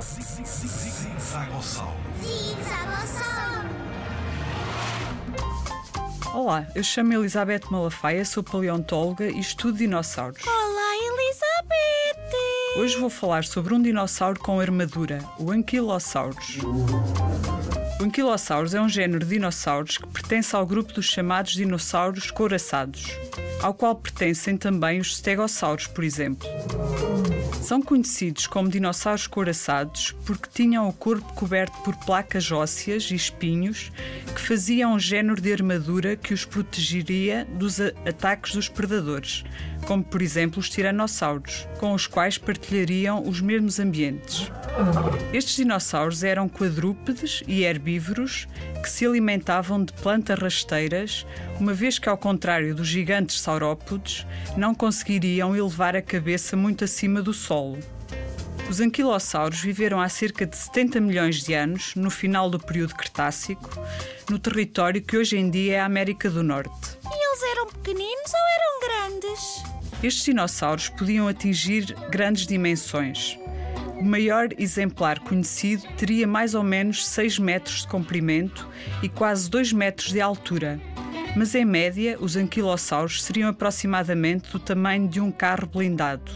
Zigzagossauro. Olá, eu chamo Elizabeth Malafaia, sou paleontóloga e estudo dinossauros. Olá, Elizabeth! Hoje vou falar sobre um dinossauro com armadura, o Anquilosaurus. O Anquilosaurus é um género de dinossauros que pertence ao grupo dos chamados dinossauros couraçados, ao qual pertencem também os stegossauros, por exemplo. São conhecidos como dinossauros couraçados porque tinham o corpo coberto por placas ósseas e espinhos que faziam um género de armadura que os protegeria dos ataques dos predadores, como por exemplo os tiranossauros, com os quais partilhariam os mesmos ambientes. Estes dinossauros eram quadrúpedes e herbívoros que se alimentavam de plantas rasteiras, uma vez que, ao contrário dos gigantes saurópodes, não conseguiriam elevar a cabeça muito acima do solo. Os anquilossauros viveram há cerca de 70 milhões de anos, no final do período Cretácico, no território que hoje em dia é a América do Norte. E eles eram pequeninos ou eram grandes? Estes dinossauros podiam atingir grandes dimensões. O maior exemplar conhecido teria mais ou menos 6 metros de comprimento e quase 2 metros de altura. Mas em média, os anquilossauros seriam aproximadamente do tamanho de um carro blindado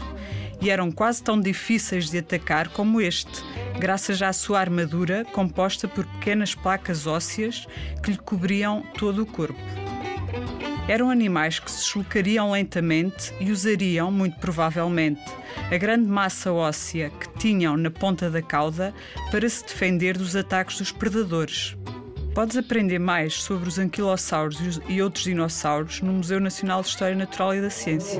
e eram quase tão difíceis de atacar como este, graças à sua armadura composta por pequenas placas ósseas que lhe cobriam todo o corpo. Eram animais que se deslocariam lentamente e usariam, muito provavelmente, a grande massa óssea que tinham na ponta da cauda para se defender dos ataques dos predadores. Podes aprender mais sobre os anquilossauros e outros dinossauros no Museu Nacional de História Natural e da Ciência.